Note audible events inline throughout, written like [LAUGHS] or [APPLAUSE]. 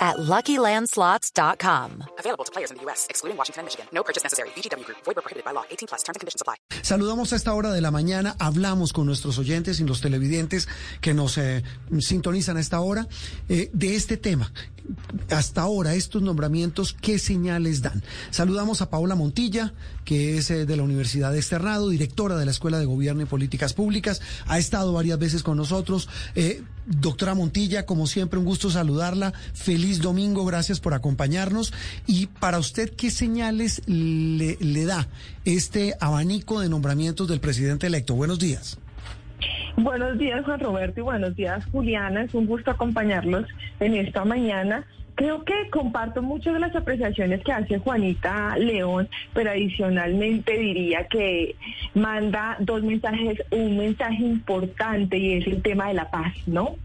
at LuckyLandSlots.com. Available to players in the U.S., excluding Washington and Michigan. No purchase necessary. VGW Group. Void where prohibited by law. 18 plus. Terms and conditions apply. Saludamos a esta hora de la mañana, hablamos con nuestros oyentes y los televidentes que nos eh, sintonizan a esta hora eh, de este tema. Hasta ahora, estos nombramientos, ¿qué señales dan? Saludamos a Paola Montilla, que es eh, de la Universidad de Externado, directora de la Escuela de Gobierno y Políticas Públicas. Ha estado varias veces con nosotros. Eh, doctora Montilla, como siempre, un gusto saludarla. Feliz domingo, gracias por acompañarnos. Y para usted, ¿qué señales le, le da este abanico de nombramientos del presidente electo? Buenos días. Buenos días, Juan Roberto, y buenos días, Juliana. Es un gusto acompañarlos en esta mañana. Creo que comparto muchas de las apreciaciones que hace Juanita León, pero adicionalmente diría que manda dos mensajes, un mensaje importante y es el tema de la paz, ¿no?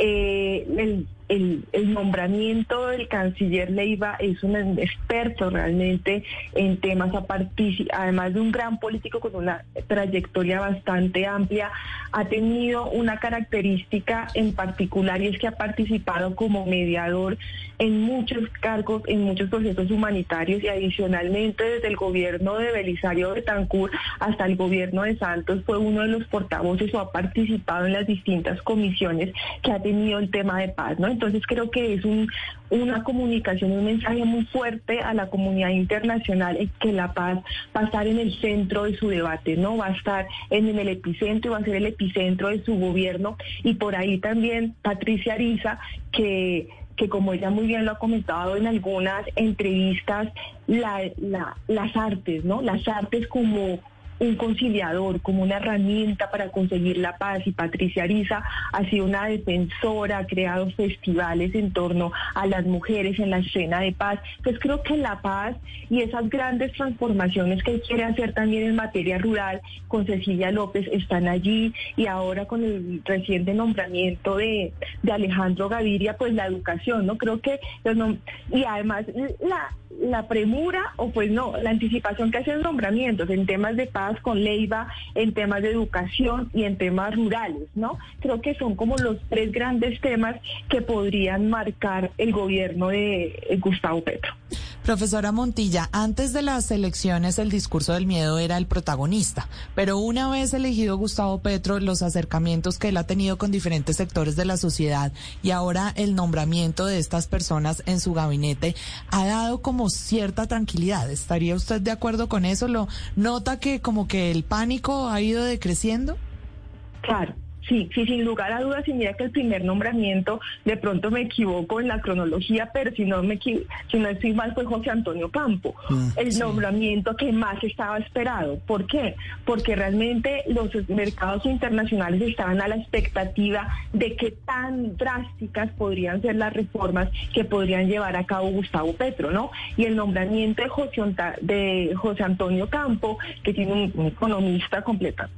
Eh, el, nombramiento del canciller Leiva es un experto realmente en temas a partir, además de un gran político con una trayectoria bastante amplia, ha tenido una característica en particular y es que ha participado como mediador en muchos cargos, en muchos procesos humanitarios y adicionalmente desde el gobierno de Belisario Betancourt hasta el gobierno de Santos fue uno de los portavoces o ha participado en las distintas comisiones que ha tenido el tema de paz, ¿no? Entonces creo que es un, una comunicación, un mensaje muy fuerte a la comunidad internacional en que la paz va a estar en el centro de su debate, ¿no? Va a estar en, en el epicentro y va a ser el epicentro de su gobierno. Y por ahí también Patricia Ariza, que que como ella muy bien lo ha comentado en algunas entrevistas, la, la, las artes, ¿no? Las artes como un conciliador, como una herramienta para conseguir la paz. Y Patricia Ariza ha sido una defensora, ha creado festivales en torno a las mujeres en la escena de paz. Pues creo que la paz y esas grandes transformaciones que quiere hacer también en materia rural con Cecilia López están allí y ahora con el reciente nombramiento de, de Alejandro Gaviria, pues la educación, ¿no? Creo que, y además la, la premura o pues no, la anticipación que hacen nombramientos en temas de paz con Leiva, en temas de educación y en temas rurales, ¿no? Creo que son como los tres grandes temas que podrían marcar el gobierno de Gustavo Petro. Profesora Montilla, antes de las elecciones el discurso del miedo era el protagonista, pero una vez elegido Gustavo Petro, los acercamientos que él ha tenido con diferentes sectores de la sociedad y ahora el nombramiento de estas personas en su gabinete ha dado como cierta tranquilidad. ¿Estaría usted de acuerdo con eso? ¿Lo nota que como que el pánico ha ido decreciendo? Claro. Sí, sí, sin lugar a dudas, y mira que el primer nombramiento, de pronto me equivoco en la cronología, pero si no me si no estoy mal fue José Antonio Campo, mm, el nombramiento que más estaba esperado. ¿Por qué? Porque realmente los mercados internacionales estaban a la expectativa de qué tan drásticas podrían ser las reformas que podrían llevar a cabo Gustavo Petro, ¿no? Y el nombramiento de José, de José Antonio Campo, que tiene un, un economista completa,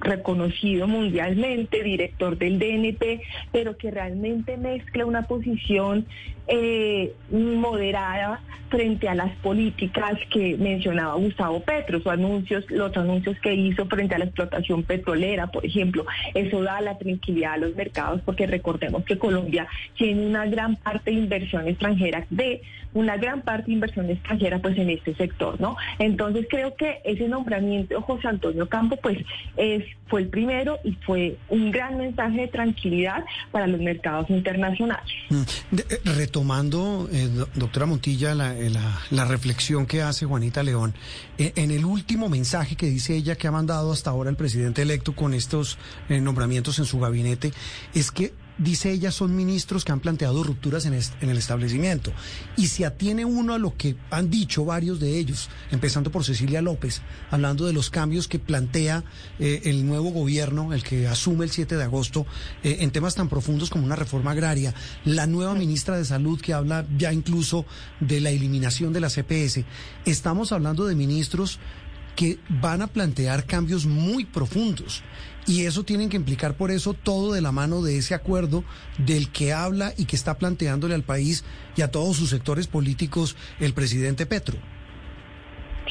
reconocido mundialmente, director del DNP, pero que realmente mezcla una posición eh, moderada frente a las políticas que mencionaba Gustavo Petro, sus anuncios, los anuncios que hizo frente a la explotación petrolera, por ejemplo, eso da la tranquilidad a los mercados porque recordemos que Colombia tiene una gran parte de inversión extranjera, de una gran parte de inversión extranjera pues en este sector, ¿no? Entonces creo que ese nombramiento de José Antonio Campo pues es fue el primero y fue un gran mensaje de tranquilidad para los mercados internacionales. Mm. Eh, retomando, eh, doctora Montilla, eh, la, reflexión que hace Juanita León, en el último mensaje que dice ella que ha mandado hasta ahora el presidente electo con estos nombramientos en su gabinete, es que dice ella, son ministros que han planteado rupturas en, el establecimiento. Y se atiene uno a lo que han dicho varios de ellos, empezando por Cecilia López, hablando de los cambios que plantea eh, el nuevo gobierno, el que asume el 7 de agosto, eh, en temas tan profundos como una reforma agraria. La nueva ministra de Salud que habla ya incluso de la eliminación de la CPS. Estamos hablando de ministros que van a plantear cambios muy profundos. Y eso tienen que implicar por eso todo de la mano de ese acuerdo del que habla y que está planteándole al país y a todos sus sectores políticos el presidente Petro.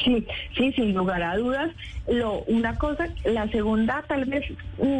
Sí, sí, sin lugar a dudas. Lo, una cosa, la segunda tal vez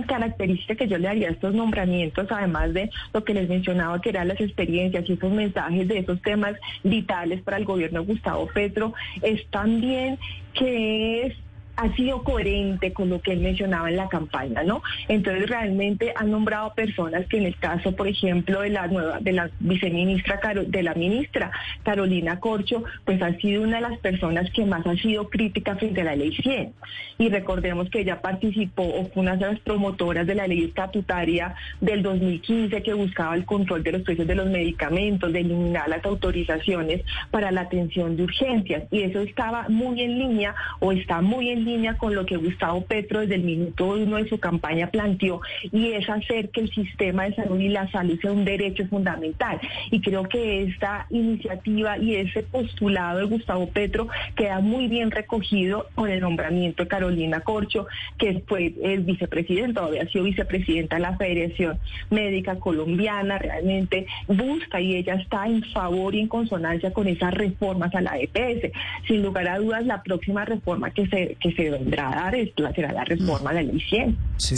característica que yo le haría a estos nombramientos, además de lo que les mencionaba, que eran las experiencias y esos mensajes de esos temas vitales para el gobierno de Gustavo Petro, es también que es ha sido coherente con lo que él mencionaba en la campaña, ¿no? Entonces realmente han nombrado personas que en el caso, por ejemplo, de la nueva, de la viceministra, de la ministra Carolina Corcho, pues ha sido una de las personas que más ha sido crítica frente a la ley 100. Y recordemos que ella participó o una de las promotoras de la ley estatutaria del 2015 que buscaba el control de los precios de los medicamentos, de eliminar las autorizaciones para la atención de urgencias. Y eso estaba muy en línea o está muy en línea con lo que Gustavo Petro desde el minuto uno de su campaña planteó y es hacer que el sistema de salud y la salud sea un derecho fundamental. Y creo que esta iniciativa y ese postulado de Gustavo Petro queda muy bien recogido con el nombramiento de Carolina Corcho, que fue el vicepresidente, todavía ha sido vicepresidenta de la Federación Médica Colombiana, realmente busca y ella está en favor y en consonancia con esas reformas a la EPS. Sin lugar a dudas, la próxima reforma que se, se vendrá a dar es, será la reforma de la ley 100. Sí.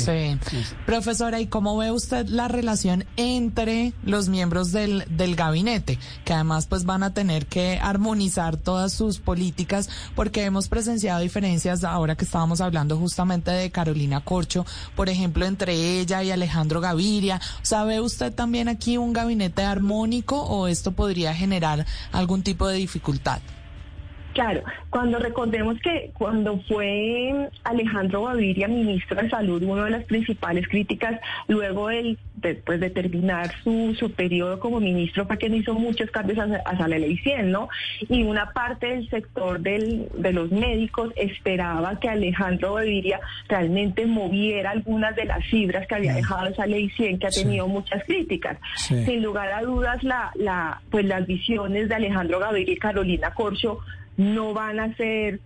Profesora, ¿y cómo ve usted la relación entre los miembros del, del gabinete? Que además pues van a tener que armonizar todas sus políticas porque hemos presenciado diferencias ahora que estábamos hablando justamente de Carolina Corcho, por ejemplo, entre ella y Alejandro Gaviria. ¿Sabe usted también aquí un gabinete armónico o esto podría generar algún tipo de dificultad? Claro, cuando recordemos que cuando fue Alejandro Gaviria ministro de Salud, una de las principales críticas, luego del, después de terminar su, su periodo como ministro, fue que no hizo muchos cambios hacia, la ley 100, ¿no? Y una parte del sector del, de los médicos esperaba que Alejandro Gaviria realmente moviera algunas de las fibras que había dejado esa ley 100, que ha tenido muchas críticas. Sin lugar a dudas, la, la, pues las visiones de Alejandro Gaviria y Carolina Corcho no van a ser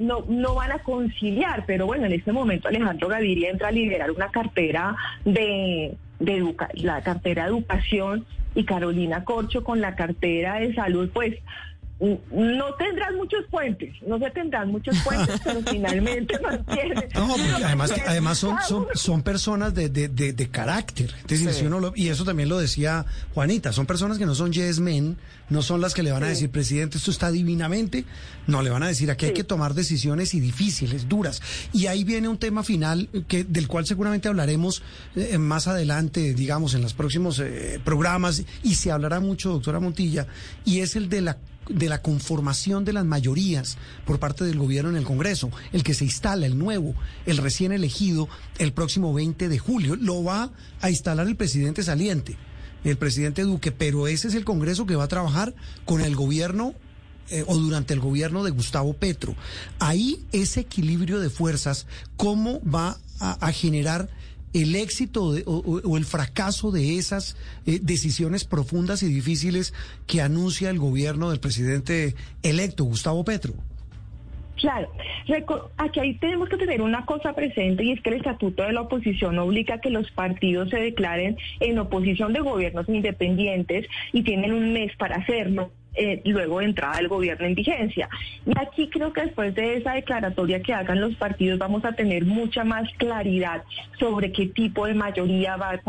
no, no van a conciliar, pero bueno, en este momento Alejandro Gaviria entra a liderar una cartera de, de la cartera de educación y Carolina Corcho con la cartera de salud, pues no tendrán muchos puentes, no se tendrán muchos puentes, [LAUGHS] pero finalmente [LAUGHS] mantienen. No, porque además, además son, son, son personas de, de, de, carácter. y eso también lo decía Juanita, son personas que no son yes men, no son las que le van a decir, presidente, esto está divinamente. No, le van a decir, aquí hay que tomar decisiones y difíciles, duras. Y ahí viene un tema final que del cual seguramente hablaremos eh, más adelante, digamos, en los próximos eh, programas, y se hablará mucho, doctora Montilla, y es el de la de la conformación de las mayorías por parte del gobierno en el Congreso, el que se instala, el nuevo, el recién elegido, el próximo 20 de julio. Lo va a instalar el presidente saliente, el presidente Duque, pero ese es el Congreso que va a trabajar con el gobierno eh, o durante el gobierno de Gustavo Petro. Ahí ese equilibrio de fuerzas, ¿cómo va a generar el éxito o, el fracaso de esas eh, decisiones profundas y difíciles que anuncia el gobierno del presidente electo, Gustavo Petro? Claro, aquí ahí tenemos que tener una cosa presente y es que el estatuto de la oposición obliga a que los partidos se declaren en oposición de gobiernos independientes y tienen un mes para hacerlo. Eh, luego de entrada del gobierno en vigencia. Y aquí creo que después de esa declaratoria que hagan los partidos vamos a tener mucha más claridad sobre qué tipo de mayoría va a,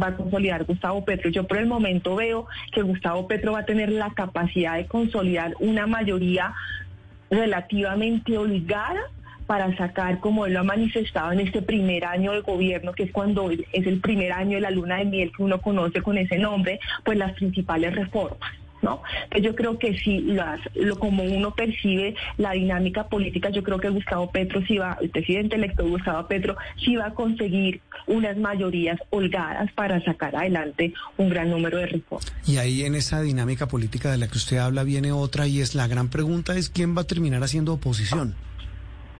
va consolidar Gustavo Petro. Yo por el momento veo que Gustavo Petro va a tener la capacidad de consolidar una mayoría relativamente holgada para sacar, como él lo ha manifestado en este primer año de gobierno, que es cuando es el primer año de la luna de miel que uno conoce con ese nombre, pues las principales reformas. ¿No? yo creo que si las, lo, como uno percibe la dinámica política, yo creo que Gustavo Petro sí va, el presidente electo Gustavo Petro sí va a conseguir unas mayorías holgadas para sacar adelante un gran número de reformas. Y ahí en esa dinámica política de la que usted habla viene otra y es la gran pregunta es quién va a terminar haciendo oposición.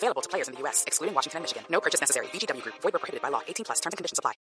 Available to players in the U.S., excluding Washington and Michigan. No purchase necessary. VGW Group. Void prohibited by law. 18 plus. Terms and conditions apply.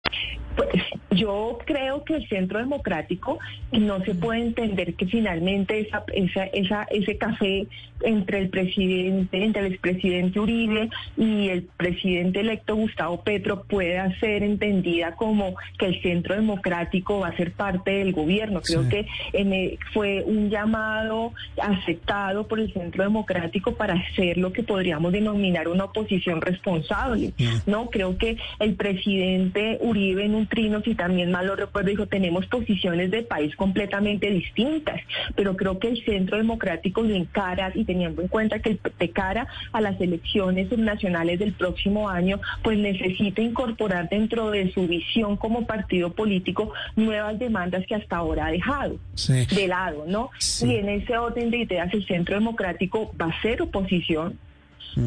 Pues yo creo que el centro democrático no se puede entender que finalmente esa, esa, esa, ese café entre el presidente, entre el expresidente Uribe y el presidente electo Gustavo Petro pueda ser entendida como que el centro democrático va a ser parte del gobierno. Creo Sí. que en el- fue un llamado aceptado por el centro democrático para hacer lo que podríamos denominar una oposición responsable. No, creo que el presidente Uribe en un trino, si también mal lo recuerdo, dijo tenemos posiciones de país completamente distintas, pero creo que el centro democrático lo encara y teniendo en cuenta que el, de cara a las elecciones subnacionales del próximo año, pues necesita incorporar dentro de su visión como partido político nuevas demandas que hasta ahora ha dejado Sí. de lado, ¿no? Sí. Y en ese orden de ideas el Centro Democrático va a ser oposición,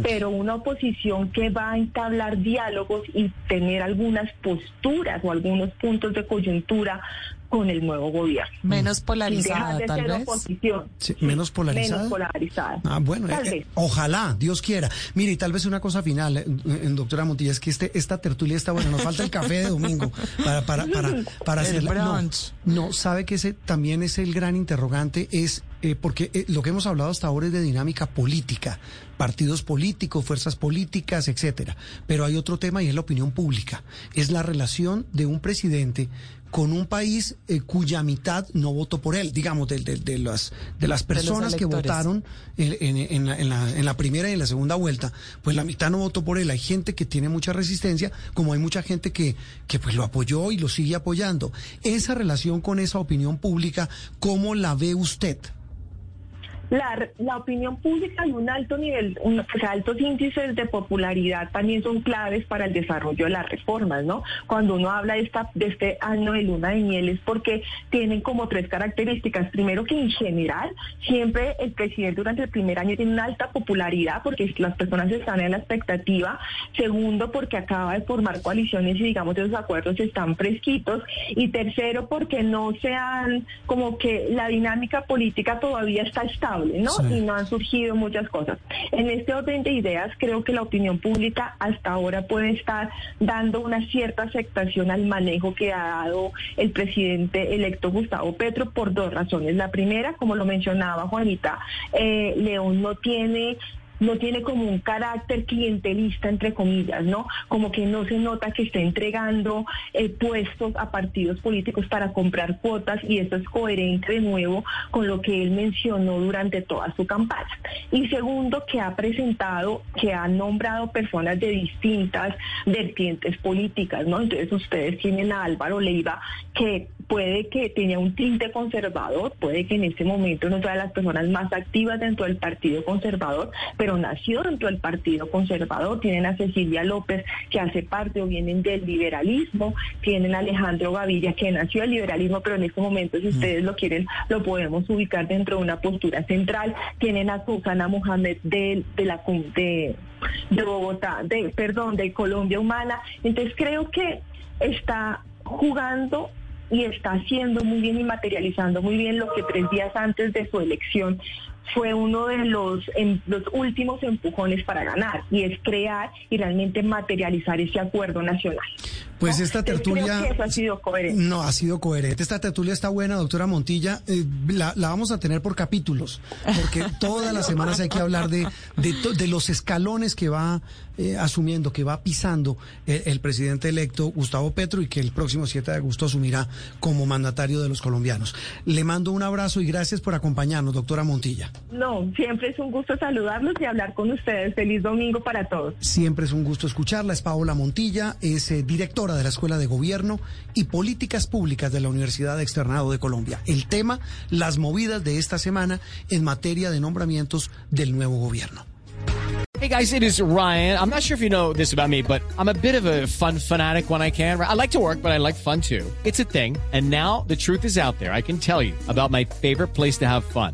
pero una oposición que va a entablar diálogos y tener algunas posturas o algunos puntos de coyuntura con el nuevo gobierno. Menos Sin dejar polarizada, de tal vez. oposición. Sí, menos polarizada. Menos polarizada. Ah, bueno, Tal eh, vez. eh, ojalá, Dios quiera. Mire, y tal vez una cosa final, eh, eh, doctora Montilla, es que este, esta tertulia está buena, nos falta el café de domingo para, para, para, [LAUGHS] para El hacerla. No. No, sabe que ese también es el gran interrogante, es eh, porque eh, lo que hemos hablado hasta ahora es de dinámica política, partidos políticos, fuerzas políticas, etcétera. Pero hay otro tema y es la opinión pública. Es la relación de un presidente con un país eh, cuya mitad no votó por él, digamos, de, de- de las, de las personas que votaron en, en- en la, en la- en la primera y en la segunda vuelta, pues la mitad no votó por él. Hay gente que tiene mucha resistencia, como hay mucha gente que, que pues lo apoyó y lo sigue apoyando. Esa relación con esa opinión pública, ¿cómo la ve usted? La, opinión pública y un alto nivel, altos índices de popularidad también son claves para el desarrollo de las reformas, ¿no? Cuando uno habla de, esta, de este año de luna de miel es porque tienen como tres características. Primero que en general siempre el presidente durante el primer año tiene una alta popularidad porque las personas están en la expectativa. Segundo, porque acaba de formar coaliciones y digamos esos acuerdos están fresquitos. Y tercero, porque no se han, como que la dinámica política todavía está estable, ¿no? Sí. Y no han surgido muchas cosas. En este orden de ideas, creo que la opinión pública hasta ahora puede estar dando una cierta aceptación al manejo que ha dado el presidente electo Gustavo Petro por dos razones. La primera, como lo mencionaba Juanita, eh, León no tiene no tiene como un carácter clientelista, entre comillas, ¿no? Como que no se nota que esté entregando eh, puestos a partidos políticos para comprar cuotas y eso es coherente de nuevo con lo que él mencionó durante toda su campaña. Y segundo, que ha presentado, que ha nombrado personas de distintas vertientes políticas, ¿no? Entonces ustedes tienen a Álvaro Leiva, que puede que tenía un tinte conservador, puede que en este momento no sea de las personas más activas dentro del Partido Conservador, pero nació dentro del Partido Conservador. Tienen a Cecilia López, que hace parte o vienen del liberalismo. Tienen a Alejandro Gavilla, que nació del liberalismo, pero en este momento, si ustedes lo quieren, lo podemos ubicar dentro de una postura central. Tienen a Susana Mohamed de, de la de, de Bogotá, de, perdón, de Colombia Humana. Entonces creo que está jugando y está haciendo muy bien y materializando muy bien lo que tres días antes de su elección fue uno de los, últimos empujones para ganar y es crear y realmente materializar ese acuerdo nacional. Pues ¿no? esta tertulia... eso ha sido coherente. No, ha sido coherente. Esta tertulia está buena, doctora Montilla. Eh, la, la vamos a tener por capítulos, porque [LAUGHS] todas las semanas hay que hablar de, de, los escalones que va eh, asumiendo, que va pisando el, el presidente electo Gustavo Petro y que el próximo 7 de agosto asumirá como mandatario de los colombianos. Le mando un abrazo y gracias por acompañarnos, doctora Montilla. No, siempre es un gusto saludarlos y hablar con ustedes. Feliz domingo para todos. Siempre es un gusto escucharla. Es Paola Montilla, es eh, directora de la Escuela de Gobierno y Políticas Públicas de la Universidad Externado de Colombia. El tema, las movidas de esta semana en materia de nombramientos del nuevo gobierno. Hey guys, it is Ryan. I'm not sure if you know this about me, but I'm a bit of a fun fanatic when I can. I like to work, but I like fun too. It's a thing. And now the truth is out there. I can tell you about my favorite place to have fun.